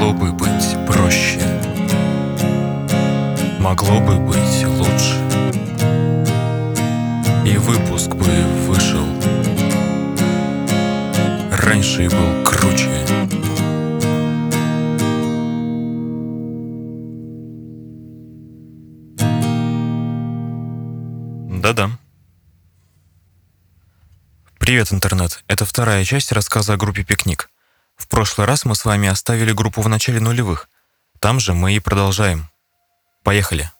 Могло бы быть проще. Могло бы быть лучше. И выпуск бы вышел. Раньше и был круче. Да-да. Привет, интернет. Это вторая часть рассказа о группе «Пикник». В прошлый раз мы с вами оставили группу в начале нулевых. Там же мы и продолжаем. Поехали.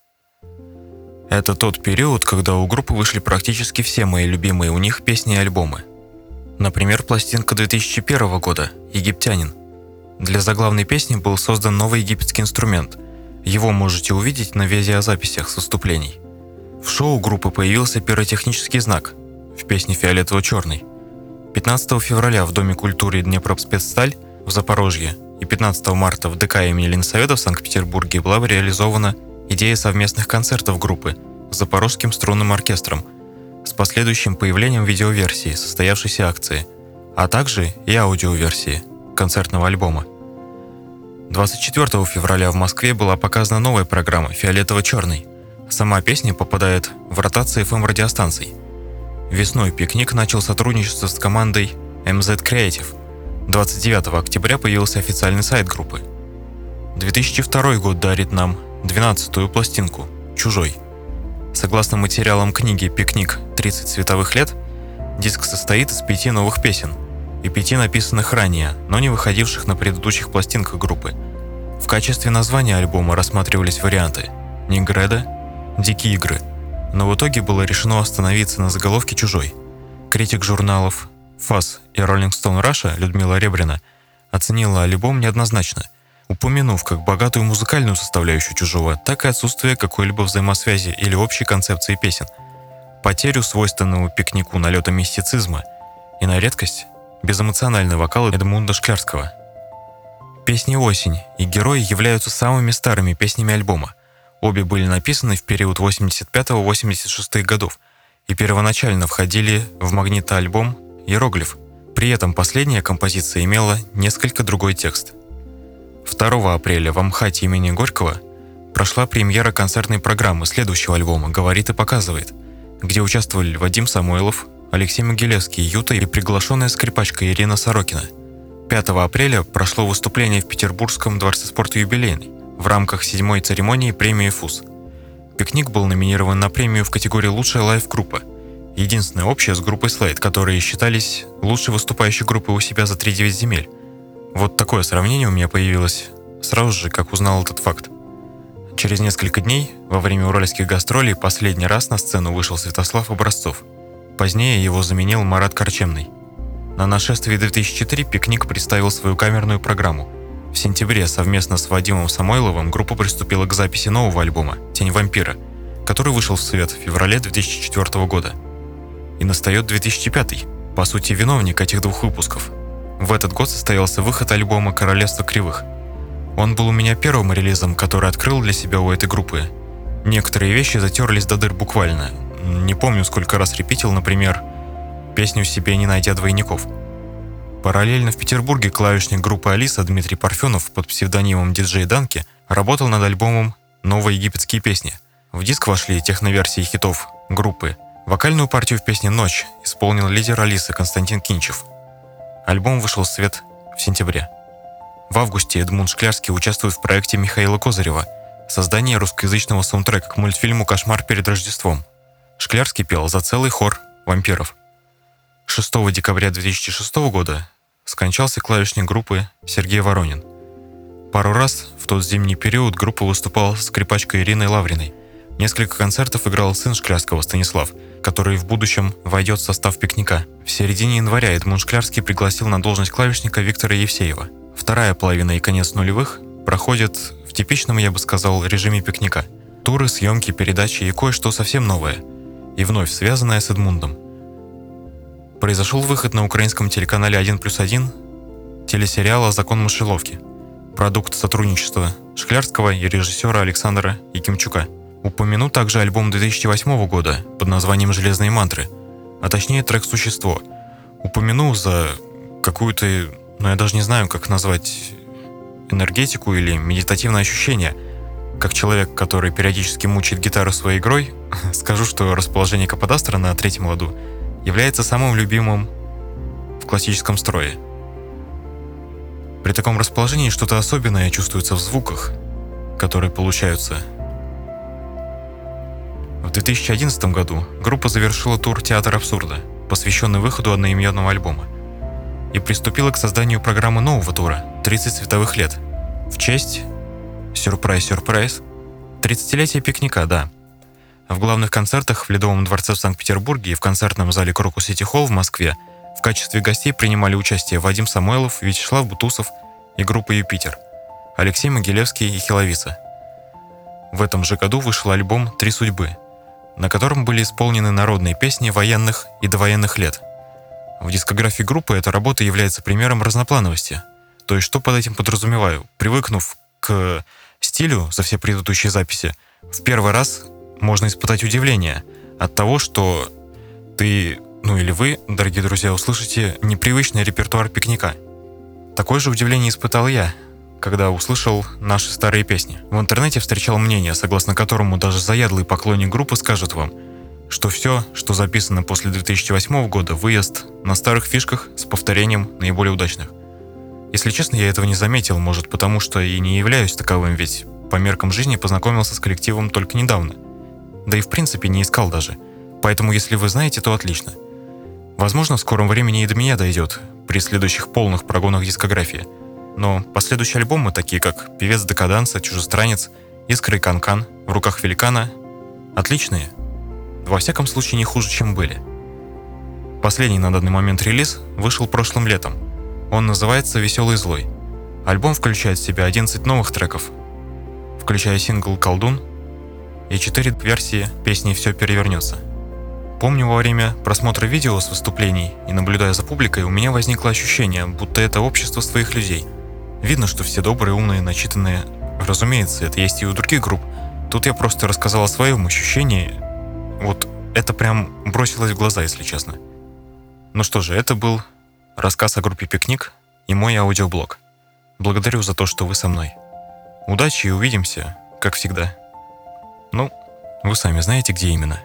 Это тот период, когда у группы вышли практически все мои любимые у них песни и альбомы. Например, пластинка 2001 года «Египтянин». Для заглавной песни был создан новый египетский инструмент. Его можете увидеть на видеозаписях с выступлений. В шоу группы появился пиротехнический знак в песне «Фиолетово-черный». 15 февраля в Доме культуры Днепропспецсталь в Запорожье и 15 марта в ДК имени Ленсовета в Санкт-Петербурге была реализована идея совместных концертов группы с Запорожским струнным оркестром с последующим появлением видеоверсии состоявшейся акции, а также и аудиоверсии концертного альбома. 24 февраля в Москве была показана новая программа «Фиолетово-черный». Сама песня попадает в ротации FM-радиостанций – Весной «Пикник» начал сотрудничество с командой MZ Creative. 29 октября появился официальный сайт группы. 2002 год дарит нам 12-ю пластинку «Чужой». Согласно материалам книги «Пикник. 30 световых лет», диск состоит из пяти новых песен и пяти написанных ранее, но не выходивших на предыдущих пластинках группы. В качестве названия альбома рассматривались варианты «Нигреда», «Дикие игры», но в итоге было решено остановиться на заголовке «Чужой». Критик журналов «ФАС» и «Роллинг Стоун Раша» Людмила Ребрина оценила альбом неоднозначно, упомянув как богатую музыкальную составляющую «Чужого», так и отсутствие какой-либо взаимосвязи или общей концепции песен, потерю свойственного пикнику налета мистицизма и, на редкость, безэмоциональный вокал Эдмунда Шклярского. Песни «Осень» и «Герой» являются самыми старыми песнями альбома – Обе были написаны в период 85-86 годов и первоначально входили в магнитоальбом «Иероглиф». При этом последняя композиция имела несколько другой текст. 2 апреля в Амхате имени Горького прошла премьера концертной программы следующего альбома «Говорит и показывает», где участвовали Вадим Самойлов, Алексей Могилевский, Юта и приглашенная скрипачка Ирина Сорокина. 5 апреля прошло выступление в Петербургском дворце спорта «Юбилейный», в рамках седьмой церемонии премии ФУС. Пикник был номинирован на премию в категории «Лучшая лайв-группа», единственная общая с группой Slate, которые считались лучшей выступающей группой у себя за 3-9 земель. Вот такое сравнение у меня появилось сразу же, как узнал этот факт. Через несколько дней, во время уральских гастролей, последний раз на сцену вышел Святослав Образцов. Позднее его заменил Марат Корчемный. На нашествии 2003 «Пикник» представил свою камерную программу – в сентябре совместно с Вадимом Самойловым группа приступила к записи нового альбома «Тень вампира», который вышел в свет в феврале 2004 года. И настает 2005, по сути виновник этих двух выпусков. В этот год состоялся выход альбома «Королевство кривых». Он был у меня первым релизом, который открыл для себя у этой группы. Некоторые вещи затерлись до дыр буквально. Не помню, сколько раз репетил, например, песню «Себе не найдя двойников». Параллельно в Петербурге клавишник группы «Алиса» Дмитрий Парфенов под псевдонимом диджей Данки работал над альбомом «Новые египетские песни». В диск вошли техноверсии хитов группы. Вокальную партию в песне «Ночь» исполнил лидер Алисы Константин Кинчев. Альбом вышел в свет в сентябре. В августе Эдмунд Шклярский участвует в проекте Михаила Козырева «Создание русскоязычного саундтрека к мультфильму «Кошмар перед Рождеством». Шклярский пел за целый хор вампиров. 6 декабря 2006 года скончался клавишник группы Сергей Воронин. Пару раз в тот зимний период группа выступала с скрипачкой Ириной Лавриной. Несколько концертов играл сын Шклярского Станислав, который в будущем войдет в состав пикника. В середине января Эдмунд Шклярский пригласил на должность клавишника Виктора Евсеева. Вторая половина и конец нулевых проходят в типичном, я бы сказал, режиме пикника. Туры, съемки, передачи и кое-что совсем новое. И вновь связанное с Эдмундом – произошел выход на украинском телеканале 1 плюс 1 телесериала «Закон мышеловки», продукт сотрудничества Шклярского и режиссера Александра Якимчука. Упомяну также альбом 2008 года под названием «Железные мантры», а точнее трек «Существо». Упомяну за какую-то, ну я даже не знаю, как назвать энергетику или медитативное ощущение. Как человек, который периодически мучает гитару своей игрой, скажу, что расположение каподастра на третьем ладу является самым любимым в классическом строе. При таком расположении что-то особенное чувствуется в звуках, которые получаются. В 2011 году группа завершила тур «Театр абсурда», посвященный выходу одноименного альбома, и приступила к созданию программы нового тура «30 световых лет» в честь, сюрприз-сюрприз, 30-летия пикника, да. В главных концертах в Ледовом дворце в Санкт-Петербурге и в концертном зале Крокус Сити Холл в Москве в качестве гостей принимали участие Вадим Самойлов, Вячеслав Бутусов и группа «Юпитер», Алексей Могилевский и Хиловица. В этом же году вышел альбом «Три судьбы», на котором были исполнены народные песни военных и довоенных лет. В дискографии группы эта работа является примером разноплановости. То есть что под этим подразумеваю? Привыкнув к стилю за все предыдущие записи, в первый раз можно испытать удивление от того, что ты, ну или вы, дорогие друзья, услышите непривычный репертуар пикника. Такое же удивление испытал я, когда услышал наши старые песни. В интернете встречал мнение, согласно которому даже заядлый поклонник группы скажет вам, что все, что записано после 2008 года, выезд на старых фишках с повторением наиболее удачных. Если честно, я этого не заметил, может потому что и не являюсь таковым, ведь по меркам жизни познакомился с коллективом только недавно. Да и в принципе не искал даже. Поэтому если вы знаете, то отлично. Возможно, в скором времени и до меня дойдет, при следующих полных прогонах дискографии – но последующие альбомы, такие как «Певец Декаданса», «Чужестранец», «Искры и Канкан», «В руках великана» — отличные. Во всяком случае, не хуже, чем были. Последний на данный момент релиз вышел прошлым летом. Он называется «Веселый злой». Альбом включает в себя 11 новых треков, включая сингл «Колдун» и 4 версии песни «Все перевернется». Помню, во время просмотра видео с выступлений и наблюдая за публикой, у меня возникло ощущение, будто это общество своих людей – Видно, что все добрые, умные, начитанные. Разумеется, это есть и у других групп. Тут я просто рассказал о своем ощущении. Вот это прям бросилось в глаза, если честно. Ну что же, это был рассказ о группе «Пикник» и мой аудиоблог. Благодарю за то, что вы со мной. Удачи и увидимся, как всегда. Ну, вы сами знаете, где именно.